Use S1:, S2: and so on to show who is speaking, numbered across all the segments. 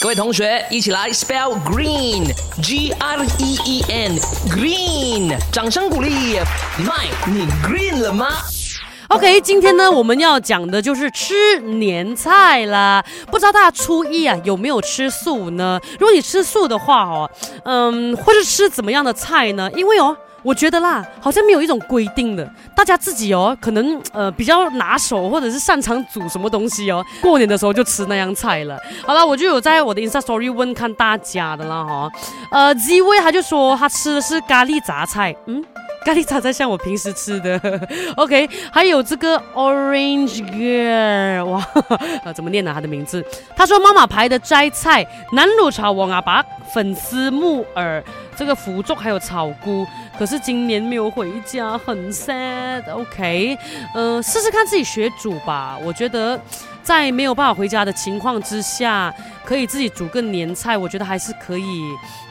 S1: 各位同学，一起来 spell green，G R E E N，green，掌声鼓励。Mike，，你 green 了吗
S2: ？OK，今天呢，我们要讲的就是吃年菜啦。不知道大家初一啊有没有吃素呢？如果你吃素的话哦，嗯，或是吃怎么样的菜呢？因为哦。我觉得啦，好像没有一种规定的，大家自己哦，可能呃比较拿手或者是擅长煮什么东西哦，过年的时候就吃那样菜了。好了，我就有在我的 Insta Story 问看大家的啦哈，呃，Z 位他就说他吃的是咖喱杂菜，嗯。咖喱杂菜像我平时吃的，OK，还有这个 Orange Girl，哇，呃，怎么念呢、他的名字？他说妈妈牌的摘菜，南乳炒王啊，把粉丝、木耳、这个腐竹还有草菇，可是今年没有回家，很 sad。OK，呃，试试看自己学煮吧，我觉得。在没有办法回家的情况之下，可以自己煮个年菜，我觉得还是可以，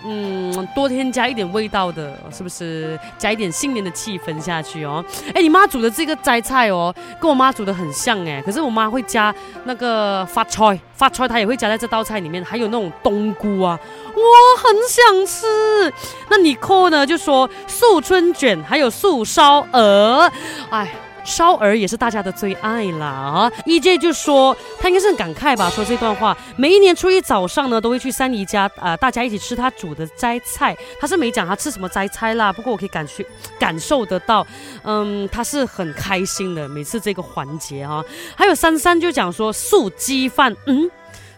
S2: 嗯，多添加一点味道的，是不是？加一点新年的气氛下去哦。哎，你妈煮的这个摘菜哦，跟我妈煮的很像哎，可是我妈会加那个发菜，发菜她也会加在这道菜里面，还有那种冬菇啊，哇，很想吃。那你扣呢？就说素春卷，还有素烧鹅，哎。烧鹅也是大家的最爱啦啊！EJ 就说他应该是很感慨吧，说这段话。每一年初一早上呢，都会去三姨家啊、大家一起吃他煮的斋菜。他是没讲他吃什么斋菜啦，不过我可以感觉感受得到，嗯，他是很开心的。每次这个环节哈、啊，还有珊珊就讲说素鸡饭，嗯。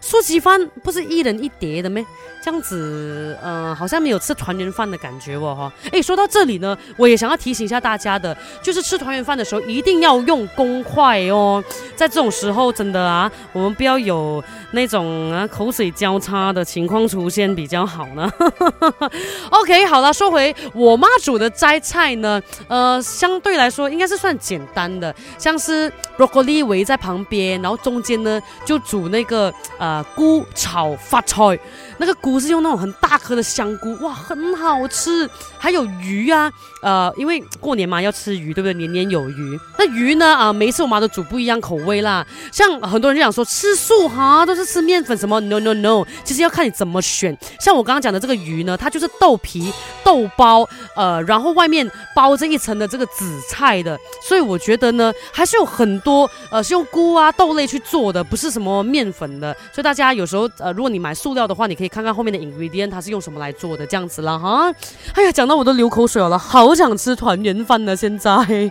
S2: 素鸡饭不是一人一碟的咩？这样子，嗯，好像没有吃团圆饭的感觉哦，哈。哎，说到这里呢，我也想要提醒一下大家的，就是吃团圆饭的时候一定要用公筷哦。在这种时候，真的啊，我们不要有那种啊口水交叉的情况出现比较好呢。OK，好了，说回我妈煮的斋菜呢，呃，相对来说应该是算简单的，像是 broccoli 围在旁边，然后中间呢就煮那个呃菇炒发菜，那个菇是用那种很大颗的香菇，哇，很好吃。还有鱼啊，呃，因为过年嘛要吃鱼，对不对？年年有余。那鱼呢，啊、每次我妈都煮不一样口味啦。像很多人就想说吃素哈，都是吃面粉什么，no no no，其实要看你怎么选。像我刚刚讲的这个鱼呢，它就是豆皮、豆包，呃，然后外面包着一层的这个紫菜的，所以我觉得呢，还是有很多呃是用菇啊豆类去做的，不是什么面粉的。所以大家有时候呃，如果你买塑料的话，你可以看看后面的 ingredient 它是用什么来做的，这样子啦哈。哎呀，讲到我都流口水了，好想吃团圆饭呢，现在。